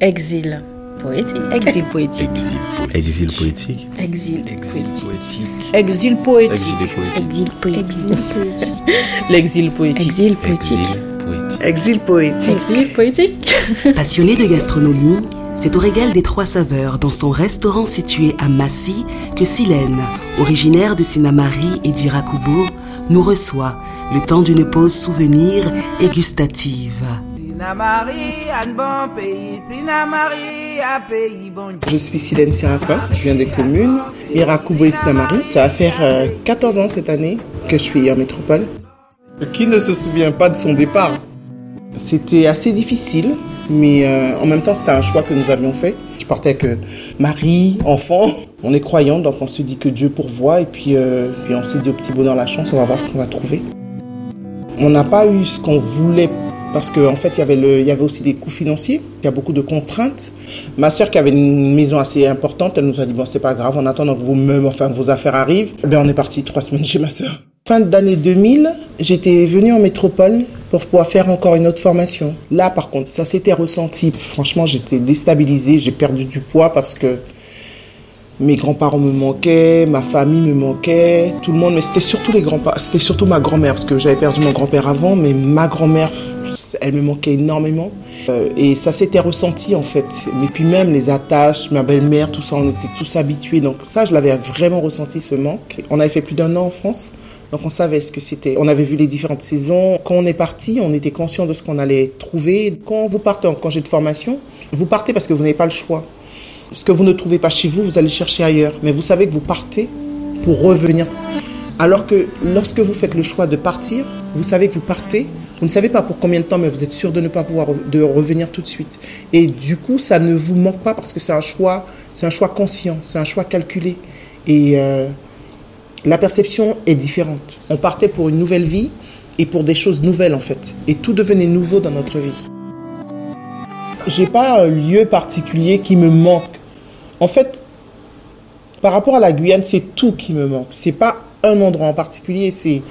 Exil poétique. Exil poétique. Exil poétique. Exil poétique. Exil poétique. Exil poétique. L'exil poétique. Exil poétique. Exil poétique. Exil poétique. Passionné de gastronomie, c'est au régal des trois saveurs dans son restaurant situé à Massy que Silène, originaire de Sinamari et d'Irakubo, nous reçoit le temps d'une pause souvenir et gustative. Je suis Silène Séraphin, je viens des communes, Irakubo et Sinamari. Ça va faire 14 ans cette année que je suis en métropole. Qui ne se souvient pas de son départ? C'était assez difficile, mais euh, en même temps c'était un choix que nous avions fait. Je partais avec euh, Marie, enfant. On est croyants, donc on se dit que Dieu pourvoit, et puis, euh, puis on s'est dit au petit bonheur la chance, on va voir ce qu'on va trouver. On n'a pas eu ce qu'on voulait parce qu'en en fait, il y, avait aussi des coûts financiers, il y a beaucoup de contraintes. Ma soeur, qui avait une maison assez importante, elle nous a dit Bon, c'est pas grave, en attendant que vos enfin, vos affaires arrivent, eh bien, on est parti trois semaines chez ma soeur. Fin d'année 2000, j'étais venue en métropole pour pouvoir faire encore une autre formation. Là, par contre, ça s'était ressenti. Franchement, j'étais déstabilisée, j'ai perdu du poids parce que mes grands-parents me manquaient, ma famille me manquait, tout le monde, mais c'était surtout les grands-parents, c'était surtout ma grand-mère parce que j'avais perdu mon grand-père avant, mais ma grand-mère, elle me manquait énormément euh, et ça s'était ressenti en fait. Mais puis même les attaches, ma belle-mère, tout ça, on était tous habitués, donc ça, je l'avais vraiment ressenti ce manque. On avait fait plus d'un an en France. Donc on savait ce que c'était. On avait vu les différentes saisons. Quand on est parti, on était conscient de ce qu'on allait trouver. Quand vous partez en congé de formation, vous partez parce que vous n'avez pas le choix. Ce que vous ne trouvez pas chez vous, vous allez chercher ailleurs. Mais vous savez que vous partez pour revenir. Alors que lorsque vous faites le choix de partir, vous savez que vous partez. Vous ne savez pas pour combien de temps, mais vous êtes sûr de ne pas pouvoir de revenir tout de suite. Et du coup, ça ne vous manque pas parce que c'est un choix, c'est un choix conscient, c'est un choix calculé. Et euh, la perception est différente. On partait pour une nouvelle vie et pour des choses nouvelles en fait. Et tout devenait nouveau dans notre vie. J'ai pas un lieu particulier qui me manque. En fait, par rapport à la Guyane, c'est tout qui me manque. C'est pas un endroit en particulier, c'est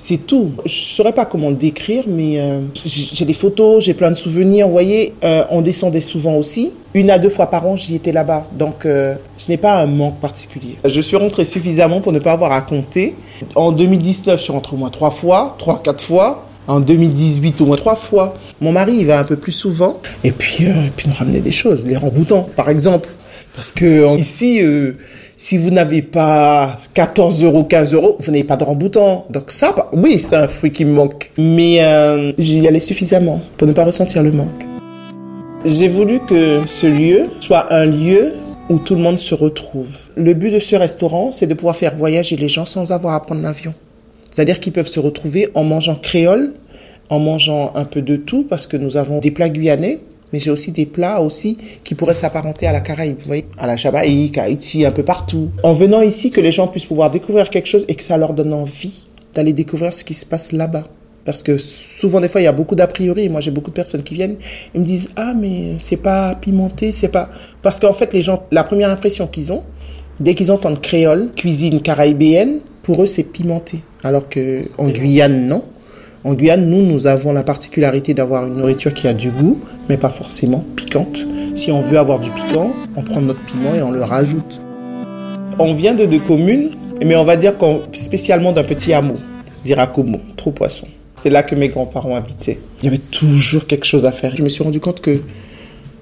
c'est tout. Je saurais pas comment le décrire, mais euh, j'ai des photos, j'ai plein de souvenirs. Vous voyez, euh, on descendait souvent aussi. Une à deux fois par an, j'y étais là-bas. Donc, euh, je n'ai pas un manque particulier. Je suis rentrée suffisamment pour ne pas avoir à compter. En 2019, je suis rentrée au moins trois fois, trois, quatre fois. En 2018, au moins trois fois. Mon mari, il va un peu plus souvent. Et puis, puis nous ramener des choses, les remboutants, par exemple. Parce que ici, si vous n'avez pas 14 euros, 15 euros, vous n'avez pas de remboutant. Donc ça, bah, oui, c'est un fruit qui me manque. Mais euh, j'y allais suffisamment pour ne pas ressentir le manque. J'ai voulu que ce lieu soit un lieu où tout le monde se retrouve. Le but de ce restaurant, c'est de pouvoir faire voyager les gens sans avoir à prendre l'avion. C'est-à-dire qu'ils peuvent se retrouver en mangeant créole, en mangeant un peu de tout, parce que nous avons des plats guyanais, mais j'ai aussi des plats aussi qui pourraient s'apparenter à la Caraïbe, vous voyez, à la Jamaïque, à Haïti, un peu partout. En venant ici, que les gens puissent pouvoir découvrir quelque chose et que ça leur donne envie d'aller découvrir ce qui se passe là-bas. Parce que souvent, des fois, il y a beaucoup d'a priori. Moi, j'ai beaucoup de personnes qui viennent et me disent Ah, mais c'est pas pimenté, c'est pas. Parce qu'en fait, les gens, la première impression qu'ils ont, dès qu'ils entendent créole, cuisine caribéenne, pour eux, c'est pimenté. Alors que en Guyane, non. En Guyane, nous, nous avons la particularité d'avoir une nourriture qui a du goût, mais pas forcément piquante. Si on veut avoir du piquant, on prend notre piment et on le rajoute. On vient de deux communes, mais on va dire spécialement d'un petit hameau, d'Irakomo, trop poisson. C'est là que mes grands-parents habitaient. Il y avait toujours quelque chose à faire. Je me suis rendu compte que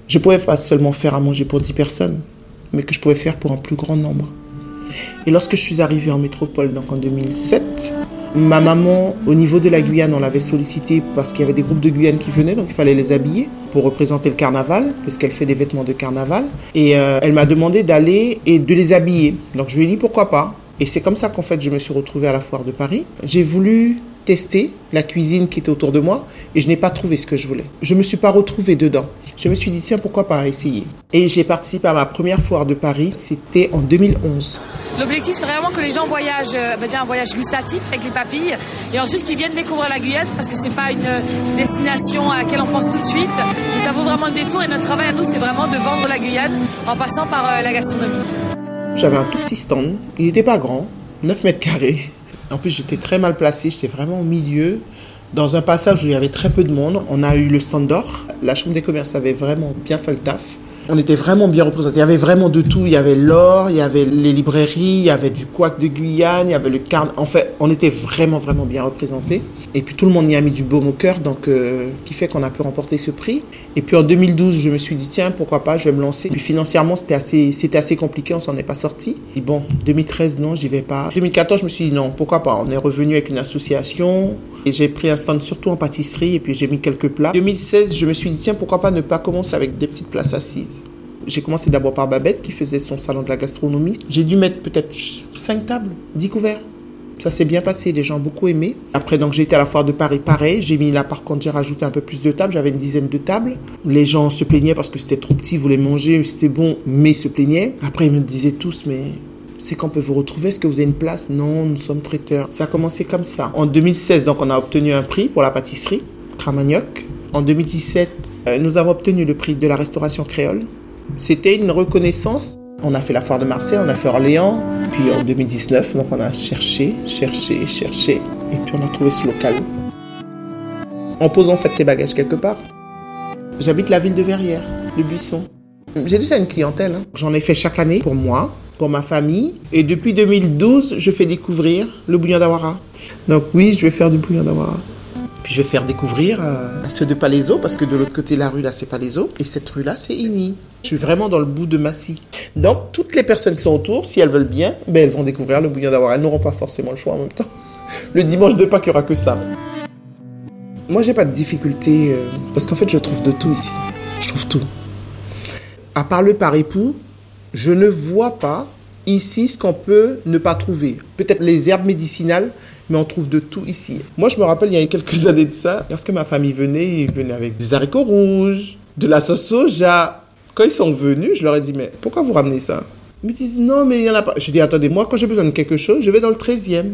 je pouvais pas seulement faire à manger pour 10 personnes, mais que je pouvais faire pour un plus grand nombre. Et lorsque je suis arrivé en métropole, donc en 2007, Ma maman, au niveau de la Guyane, on l'avait sollicité parce qu'il y avait des groupes de Guyane qui venaient, donc il fallait les habiller pour représenter le carnaval, puisqu'elle fait des vêtements de carnaval. Et euh, elle m'a demandé d'aller et de les habiller. Donc je lui ai dit pourquoi pas. Et c'est comme ça qu'en fait je me suis retrouvée à la foire de Paris. J'ai voulu tester la cuisine qui était autour de moi et je n'ai pas trouvé ce que je voulais. Je ne me suis pas retrouvée dedans. Je me suis dit, tiens, pourquoi pas essayer? Et j'ai participé à ma première foire de Paris, c'était en 2011. L'objectif, c'est vraiment que les gens voyagent, euh, bah, déjà un voyage gustatif avec les papilles et ensuite qu'ils viennent découvrir la Guyane parce que c'est pas une destination à laquelle on pense tout de suite. ça vaut vraiment le détour et notre travail à nous, c'est vraiment de vendre la Guyane en passant par euh, la gastronomie. J'avais un tout petit stand, il n'était pas grand, 9 mètres carrés. En plus, j'étais très mal placée, j'étais vraiment au milieu. Dans un passage où il y avait très peu de monde, on a eu le stand d'or. La Chambre des commerces avait vraiment bien fait le taf. On était vraiment bien représentés. Il y avait vraiment de tout. Il y avait l'or, il y avait les librairies, il y avait du couac de Guyane, il y avait le carne. En fait, on était vraiment, vraiment bien représentés. Et puis tout le monde y a mis du baume au cœur, donc euh, qui fait qu'on a pu remporter ce prix. Et puis en 2012, je me suis dit tiens, pourquoi pas, je vais me lancer. Puis financièrement, c'était assez, c'était assez compliqué, on s'en est pas sorti. Et bon, 2013, non, j'y vais pas. 2014, je me suis dit non, pourquoi pas. On est revenu avec une association et j'ai pris un stand surtout en pâtisserie et puis j'ai mis quelques plats. 2016, je me suis dit tiens, pourquoi pas ne pas commencer avec des petites places assises? J'ai commencé d'abord par Babette qui faisait son salon de la gastronomie. J'ai dû mettre peut-être 5 tables, 10 couverts. Ça s'est bien passé, les gens ont beaucoup aimé. Après, donc, j'ai été à la foire de Paris, pareil. J'ai mis là, par contre, j'ai rajouté un peu plus de tables. J'avais une dizaine de tables. Les gens se plaignaient parce que c'était trop petit, ils voulaient manger, c'était bon, mais se plaignaient. Après, ils me disaient tous, mais c'est qu'on peut vous retrouver. Est-ce que vous avez une place? Non, nous sommes traiteurs. Ça a commencé comme ça. En 2016, donc, on a obtenu un prix pour la pâtisserie, Cramagnoc. En 2017, euh, nous avons obtenu le prix de la restauration créole. C'était une reconnaissance. On a fait la foire de Marseille, on a fait Orléans, puis en 2019, donc on a cherché, cherché, cherché, et puis on a trouvé ce local. On pose en fait ses bagages quelque part. J'habite la ville de Verrières, le Buisson. J'ai déjà une clientèle. hein. J'en ai fait chaque année pour moi, pour ma famille. Et depuis 2012, je fais découvrir le bouillon d'Awara. Donc oui, je vais faire du bouillon d'Awara. Puis je vais faire découvrir euh, ceux de Palaiso, parce que de l'autre côté de la rue, là, c'est Palaiso. Et cette rue-là, c'est Igny. Je suis vraiment dans le bout de Massy. Donc, toutes les personnes qui sont autour, si elles veulent bien, ben, elles vont découvrir le bouillon d'Awara. Elles n'auront pas forcément le choix en même temps. Le dimanche de Pâques, il n'y aura que ça. Moi, j'ai pas de difficulté, euh, parce qu'en fait, je trouve de tout ici. Je trouve tout. À part le par époux, je ne vois pas ici ce qu'on peut ne pas trouver. Peut-être les herbes médicinales, mais on trouve de tout ici. Moi, je me rappelle, il y a quelques années de ça, lorsque ma famille venait, ils venaient avec des haricots rouges, de la sauce soja. Quand ils sont venus, je leur ai dit, mais pourquoi vous ramenez ça? Ils me disent, non, mais il n'y en a pas. J'ai dit, attendez, moi, quand j'ai besoin de quelque chose, je vais dans le 13e.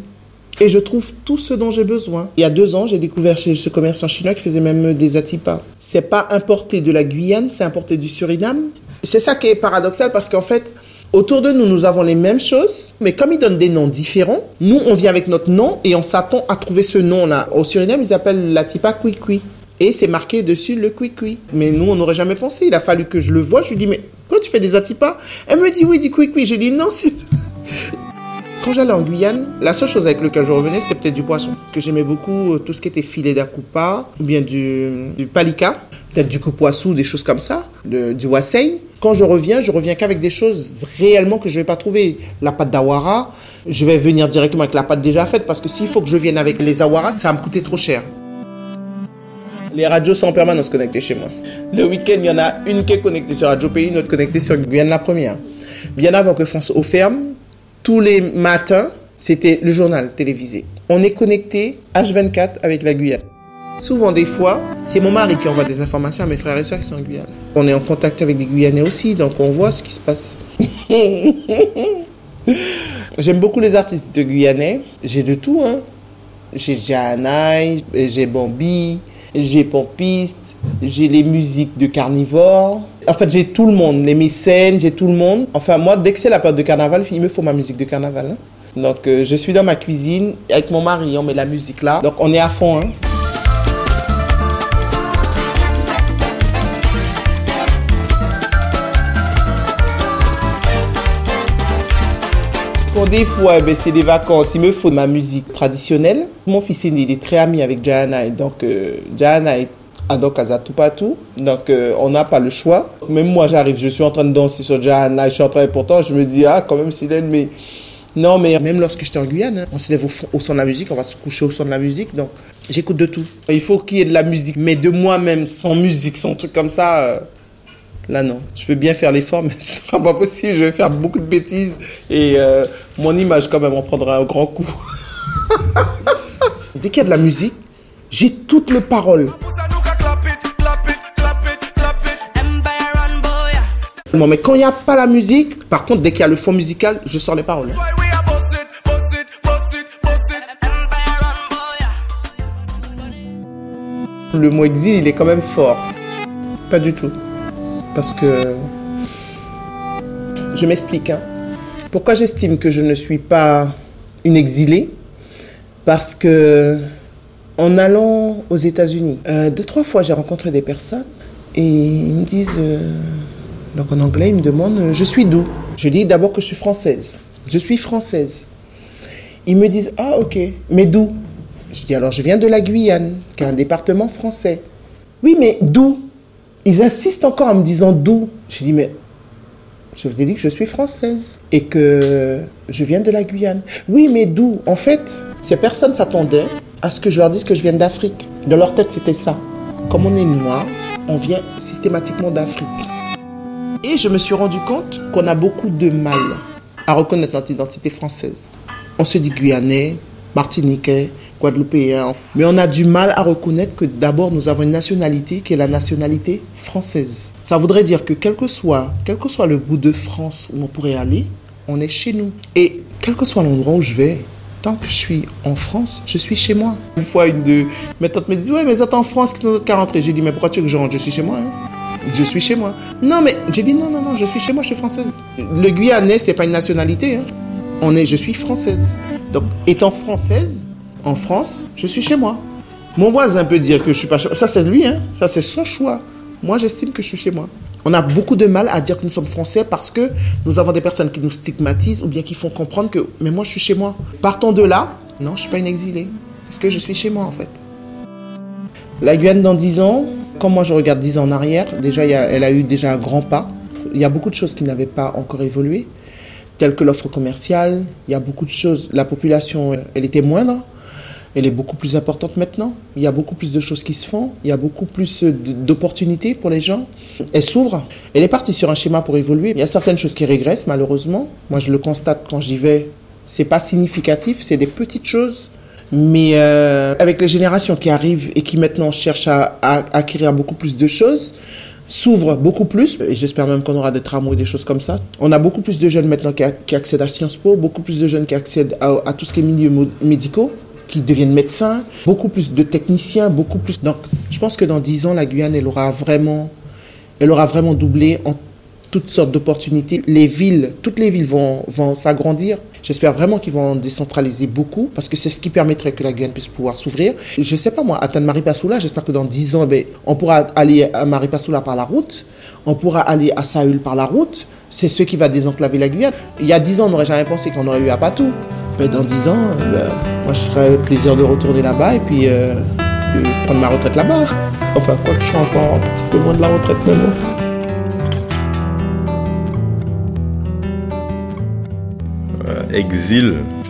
Et je trouve tout ce dont j'ai besoin. Il y a deux ans, j'ai découvert chez ce commerçant chinois qui faisait même des atipas. C'est pas importé de la Guyane, c'est importé du Suriname. C'est ça qui est paradoxal parce qu'en fait, autour de nous, nous avons les mêmes choses, mais comme ils donnent des noms différents, nous, on vient avec notre nom et on s'attend à trouver ce nom-là. Au Suriname, ils appellent l'atipa Kwikwi. Et c'est marqué dessus le Kwikwi. Mais nous, on n'aurait jamais pensé. Il a fallu que je le voie. Je lui dis, mais quoi, tu fais des atipas? Elle me dit, oui, du Kwikwi. J'ai dit, non, c'est... Quand j'allais en Guyane, la seule chose avec laquelle je revenais, c'était peut-être du poisson. Que j'aimais beaucoup euh, tout ce qui était filet d'acoupa, ou bien du palika, peut-être du coupoissou, des choses comme ça, du wasei. Quand je reviens, je reviens qu'avec des choses réellement que je vais pas trouver. La pâte d'awara, je vais venir directement avec la pâte déjà faite, parce que s'il faut que je vienne avec les awaras, ça va me coûter trop cher. Les radios sont en permanence connectées chez moi. Le week-end, il y en a une qui est connectée sur Radio Pays, une autre connectée sur Guyane la première. Bien avant que France au ferme, tous les matins, c'était le journal télévisé. On est connecté H24 avec la Guyane. Souvent, des fois, c'est mon mari qui envoie des informations à mes frères et soeurs qui sont en Guyane. On est en contact avec des Guyanais aussi, donc on voit ce qui se passe. J'aime beaucoup les artistes de Guyanais. J'ai de tout, hein. J'ai Jahanaï, j'ai Bambi, j'ai Pompiste, j'ai les musiques de carnivore. En fait, j'ai tout le monde, les mécènes, j'ai tout le monde. Enfin, moi, dès que c'est la période de carnaval, il me faut ma musique de carnaval. hein. Donc, euh, je suis dans ma cuisine avec mon mari, on met la musique là. Donc, on est à fond. Hein. Des fois, ben, c'est des vacances, il me faut ma musique traditionnelle. Mon fils aîné, il est très ami avec Jahana. Et donc, euh, Jahana est adore Kazatupatu. Donc, euh, on n'a pas le choix. Même moi, j'arrive, je suis en train de danser sur Jahana. Je suis en train, pourtant, je me dis, ah, quand même, Silène, mais. Non, mais même lorsque j'étais en Guyane, hein, on se lève au son de la musique, on va se coucher au son de la musique. Donc, j'écoute de tout. Il faut qu'il y ait de la musique, mais de moi-même, sans musique, sans truc comme ça. euh, Là, non. Je veux bien faire l'effort, mais ce sera pas possible. Je vais faire beaucoup de bêtises. Et euh, mon image, quand même, en prendra un grand coup. Dès qu'il y a de la musique, j'ai toutes les paroles. Bon, mais quand il n'y a pas la musique, par contre, dès qu'il y a le fond musical, je sors les paroles. Le mot exil, il est quand même fort. Pas du tout. Parce que... Je m'explique. hein. Pourquoi j'estime que je ne suis pas une exilée? Parce que en allant aux États-Unis. Euh, deux, trois fois, j'ai rencontré des personnes et ils me disent, euh, donc en anglais, ils me demandent, euh, je suis d'où? Je dis d'abord que je suis française. Je suis française. Ils me disent, ah ok, mais d'où? Je dis, alors je viens de la Guyane, qui est un département français. Oui, mais d'où? Ils insistent encore en me disant d'où. Je dis, mais je vous ai dit que je suis française et que je viens de la Guyane. Oui, mais d'où? En fait, ces personnes s'attendaient à ce que je leur dise que je viens d'Afrique. Dans leur tête, c'était ça. Comme on est noir, on vient systématiquement d'Afrique. Et je me suis rendu compte qu'on a beaucoup de mal à reconnaître notre identité française. On se dit guyanais, martiniquais, guadeloupéen, mais on a du mal à reconnaître que d'abord nous avons une nationalité qui est la nationalité française. Ça voudrait dire que quel que soit, quel que soit le bout de France où on pourrait aller, on est chez nous. Et quel que soit l'endroit où je vais, tant que je suis en France, je suis chez moi. Une fois, une de mes tantes me dit Ouais, mais êtes en France, qui sont qu'à rentrer. J'ai dit Mais pourquoi tu veux que je rentre? Je suis chez moi. hein. Je suis chez moi. Non, mais j'ai dit Non, non, non, je suis chez moi, je suis française. Le Guyanais, c'est pas une nationalité. hein. On est, je suis française. Donc, étant française, en France, je suis chez moi. Mon voisin peut dire que je suis pas chez moi. Ça, c'est lui, hein. Ça, c'est son choix. Moi, j'estime que je suis chez moi. On a beaucoup de mal à dire que nous sommes français parce que nous avons des personnes qui nous stigmatisent ou bien qui font comprendre que, mais moi, je suis chez moi. Partons de là, non, je suis pas une exilée. Parce que je suis chez moi, en fait. La Guyane dans 10 ans, quand moi je regarde 10 ans en arrière, déjà, elle a eu déjà un grand pas. Il y a beaucoup de choses qui n'avaient pas encore évolué, telles que l'offre commerciale. Il y a beaucoup de choses. La population, elle était moindre. Elle est beaucoup plus importante maintenant. Il y a beaucoup plus de choses qui se font. Il y a beaucoup plus euh, d'opportunités pour les gens. Elle s'ouvre. Elle est partie sur un schéma pour évoluer. Il y a certaines choses qui régressent, malheureusement. Moi, je le constate quand j'y vais. C'est pas significatif. C'est des petites choses. Mais euh, avec les générations qui arrivent et qui maintenant cherchent à, acquérir beaucoup plus de choses, s'ouvrent beaucoup plus, et j'espère même qu'on aura des tramways, des choses comme ça. On a beaucoup plus de jeunes maintenant qui, accèdent à Sciences Po, beaucoup plus de jeunes qui accèdent à, tout ce qui est milieux mo- médicaux, qui deviennent médecins, beaucoup plus de techniciens, beaucoup plus. Donc, je pense que dans 10 ans, la Guyane, elle aura vraiment, elle aura vraiment doublé en toutes sortes d'opportunités. Les villes, toutes les villes vont, vont s'agrandir. J'espère vraiment qu'ils vont en décentraliser beaucoup parce que c'est ce qui permettrait que la Guyane puisse pouvoir s'ouvrir. Je sais pas moi, atteindre Maripasoula, j'espère que dans 10 ans, ben, on pourra aller à Maripasoula par la route, on pourra aller à Saül par la route. C'est ce qui va désenclaver la Guyane. Il y a 10 ans, on n'aurait jamais pensé qu'on aurait eu à Patou. Dans 10 ans, ben, moi je serais plaisir de retourner là-bas et puis euh, de prendre ma retraite là-bas. Enfin, quoi que je sois encore un petit peu loin de la retraite, bon. Euh, exil,